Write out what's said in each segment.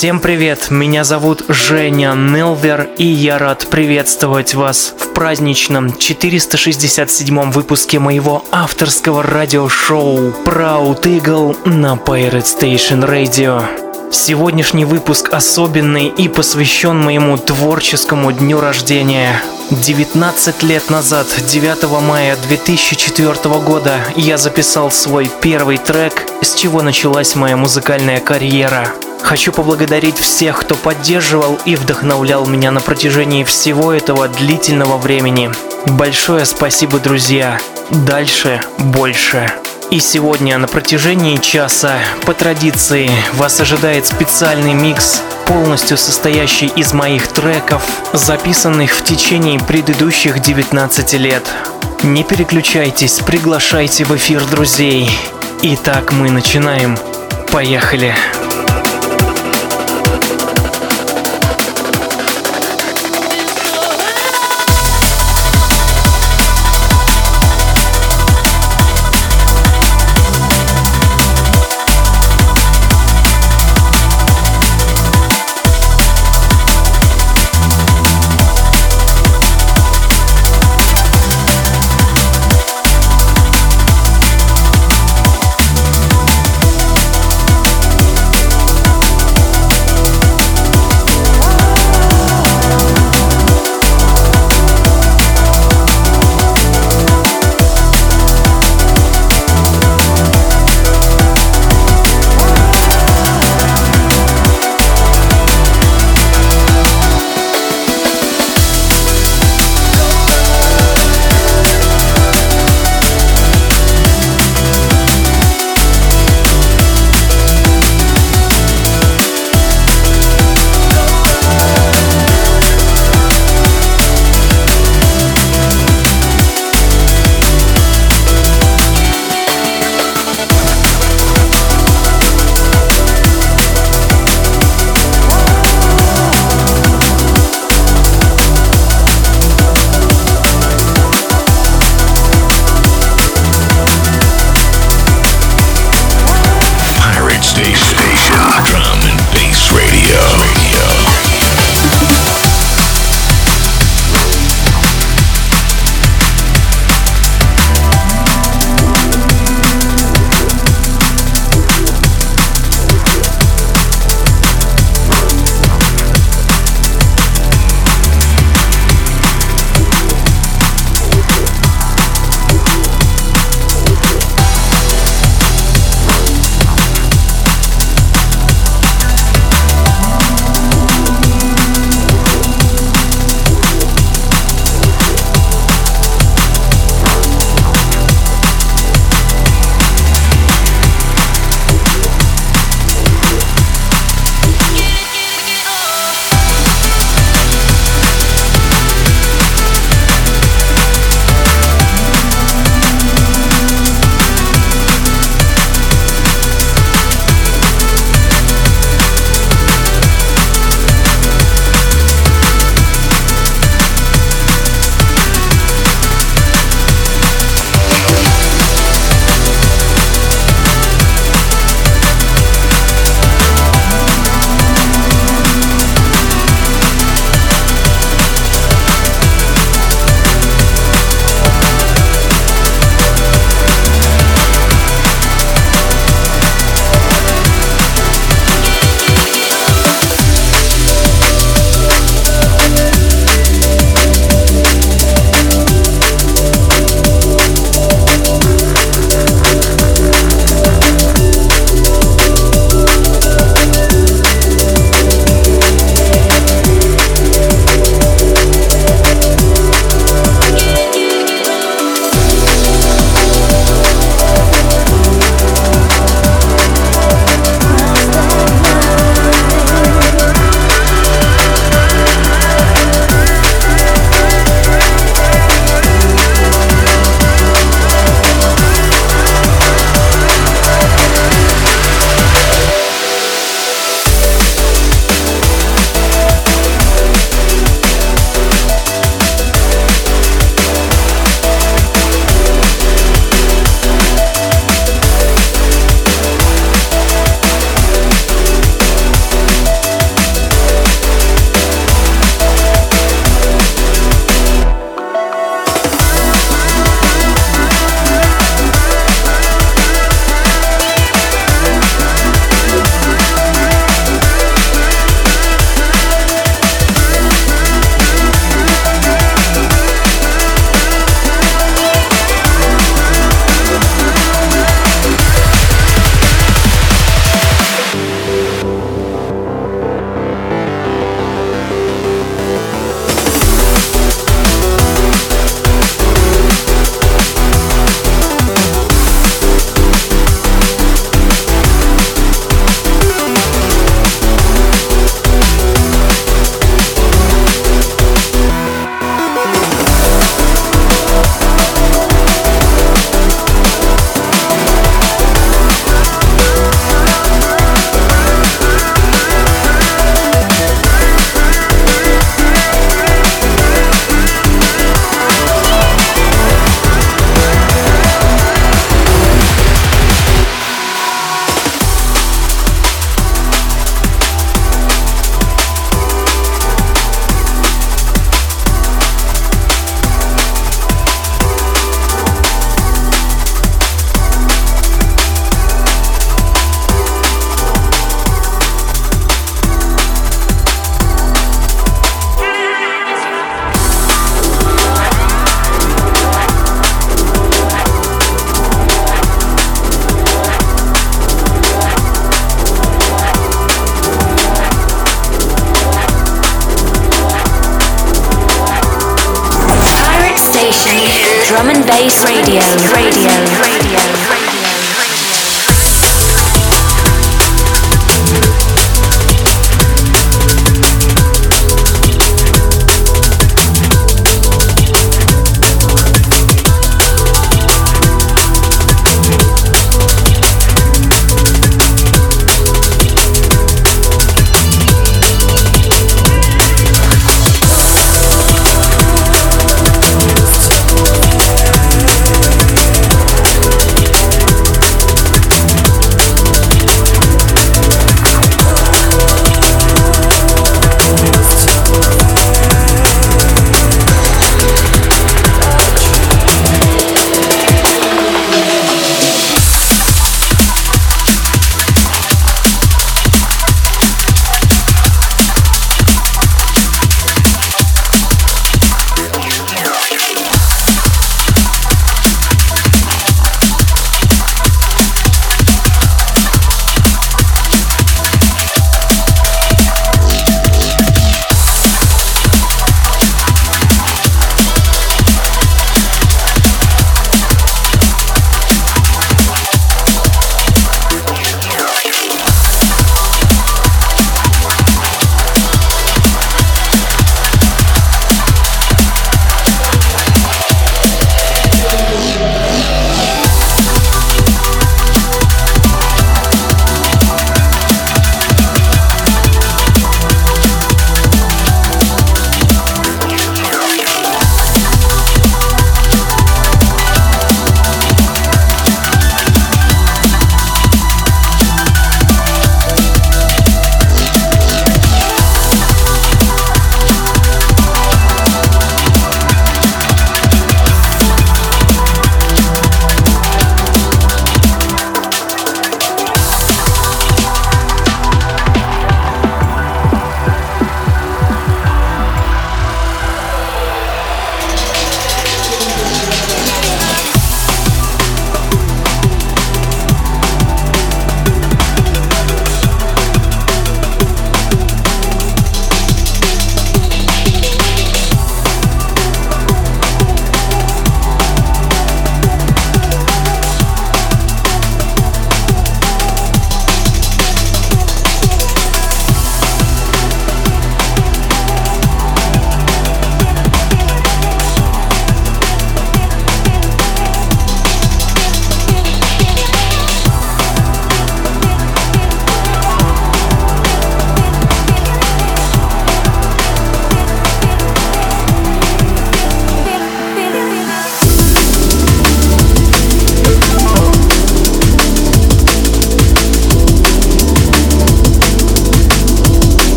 Всем привет, меня зовут Женя Нелвер, и я рад приветствовать вас в праздничном 467 выпуске моего авторского радиошоу Proud Eagle на Pirate Station Radio. Сегодняшний выпуск особенный и посвящен моему творческому дню рождения. 19 лет назад, 9 мая 2004 года, я записал свой первый трек, с чего началась моя музыкальная карьера – Хочу поблагодарить всех, кто поддерживал и вдохновлял меня на протяжении всего этого длительного времени. Большое спасибо, друзья. Дальше больше. И сегодня на протяжении часа, по традиции, вас ожидает специальный микс, полностью состоящий из моих треков, записанных в течение предыдущих 19 лет. Не переключайтесь, приглашайте в эфир друзей. Итак, мы начинаем. Поехали! Поехали!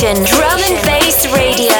Drum and Bass Radio.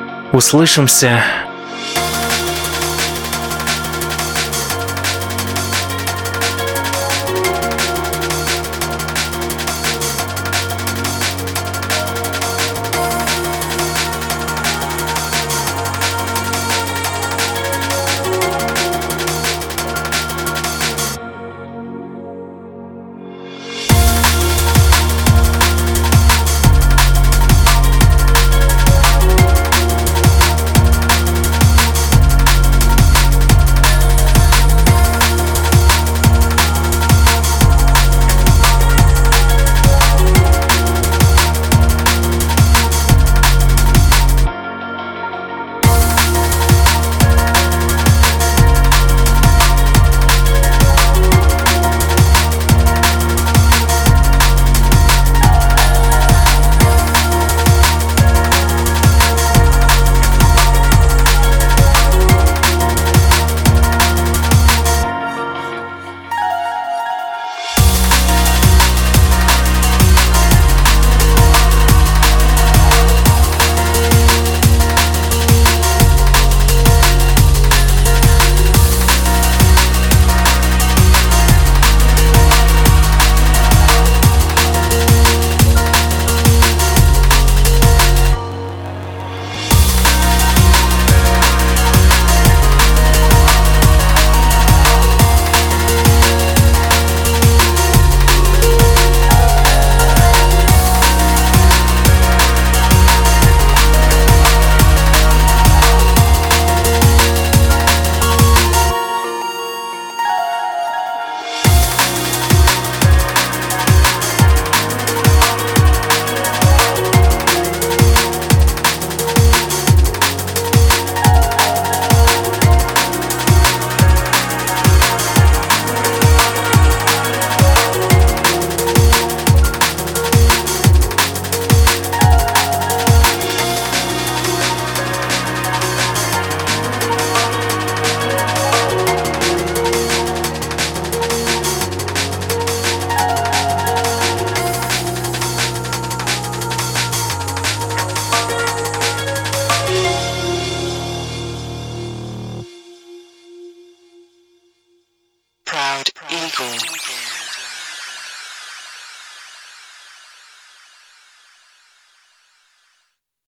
Услышимся.